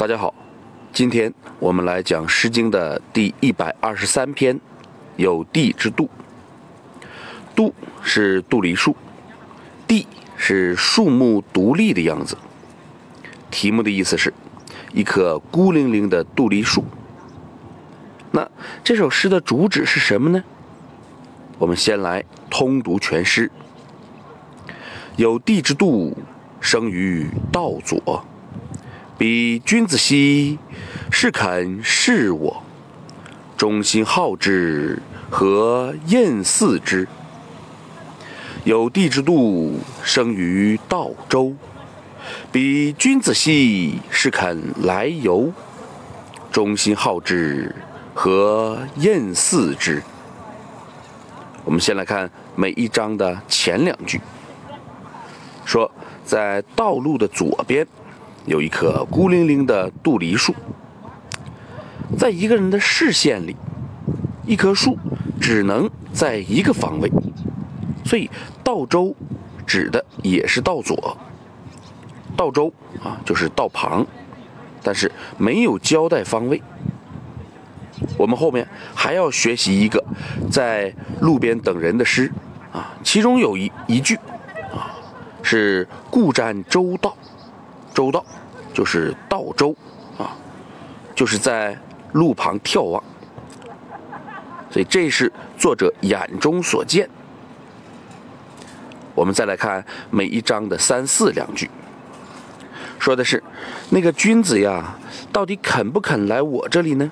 大家好，今天我们来讲《诗经》的第一百二十三篇，有地之度。度是杜梨树，地是树木独立的样子。题目的意思是，一棵孤零零的杜梨树。那这首诗的主旨是什么呢？我们先来通读全诗。有地之度，生于道左。彼君子兮，是肯是我；忠心好之，何厌似之？有地之度，生于道周。彼君子兮，是肯来游；忠心好之，何厌似之？我们先来看每一章的前两句，说在道路的左边。有一棵孤零零的杜梨树，在一个人的视线里，一棵树只能在一个方位，所以道周指的也是道左。道周啊，就是道旁，但是没有交代方位。我们后面还要学习一个在路边等人的诗啊，其中有一一句啊，是故瞻周道。周道就是道周啊，就是在路旁眺望，所以这是作者眼中所见。我们再来看每一章的三四两句，说的是那个君子呀，到底肯不肯来我这里呢？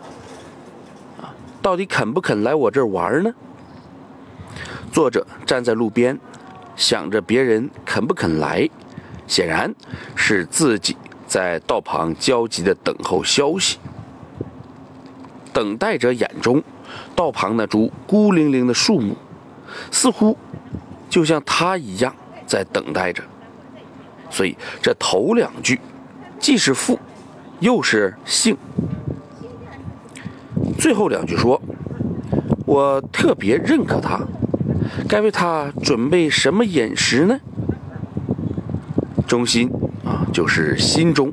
啊，到底肯不肯来我这儿玩呢？作者站在路边，想着别人肯不肯来。显然是自己在道旁焦急地等候消息。等待者眼中，道旁那株孤零零的树木，似乎就像他一样在等待着。所以这头两句既是父，又是姓。最后两句说：“我特别认可他，该为他准备什么饮食呢？”中心啊，就是心中，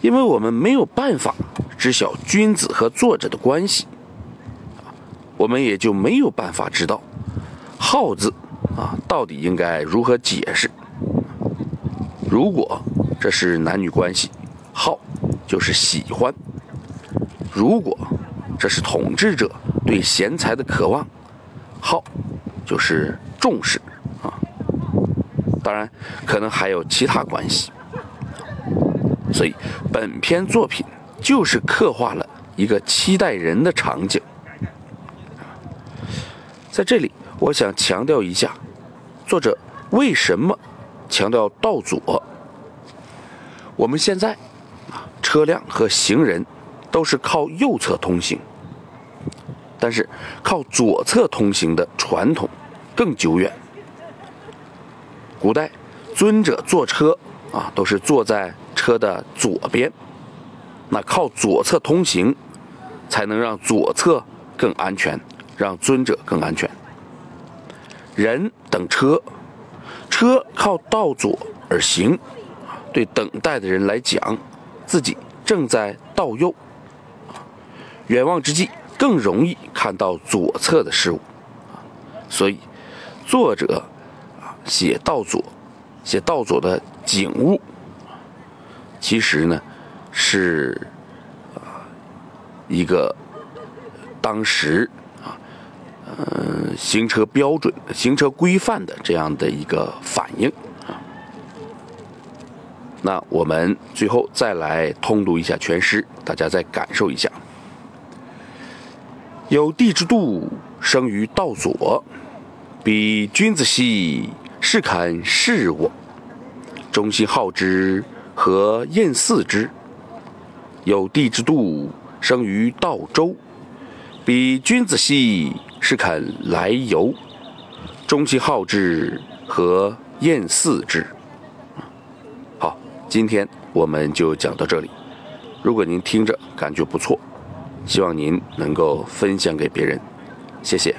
因为我们没有办法知晓君子和作者的关系，我们也就没有办法知道“好”字啊到底应该如何解释。如果这是男女关系，“好”就是喜欢；如果这是统治者对贤才的渴望，“好”就是重视。当然，可能还有其他关系，所以本篇作品就是刻画了一个期待人的场景。在这里，我想强调一下，作者为什么强调道左？我们现在啊，车辆和行人都是靠右侧通行，但是靠左侧通行的传统更久远。古代尊者坐车啊，都是坐在车的左边，那靠左侧通行，才能让左侧更安全，让尊者更安全。人等车，车靠道左而行，对等待的人来讲，自己正在道右，远望之际更容易看到左侧的事物，所以作者。写道左，写道左的景物，其实呢是啊一个当时啊嗯行车标准、行车规范的这样的一个反应啊。那我们最后再来通读一下全诗，大家再感受一下：有地之度，生于道左，彼君子兮。是堪视我，忠心好之，何厌似之？有地之度，生于道周。彼君子兮，是肯来游；忠心好之，何厌似之？好，今天我们就讲到这里。如果您听着感觉不错，希望您能够分享给别人，谢谢。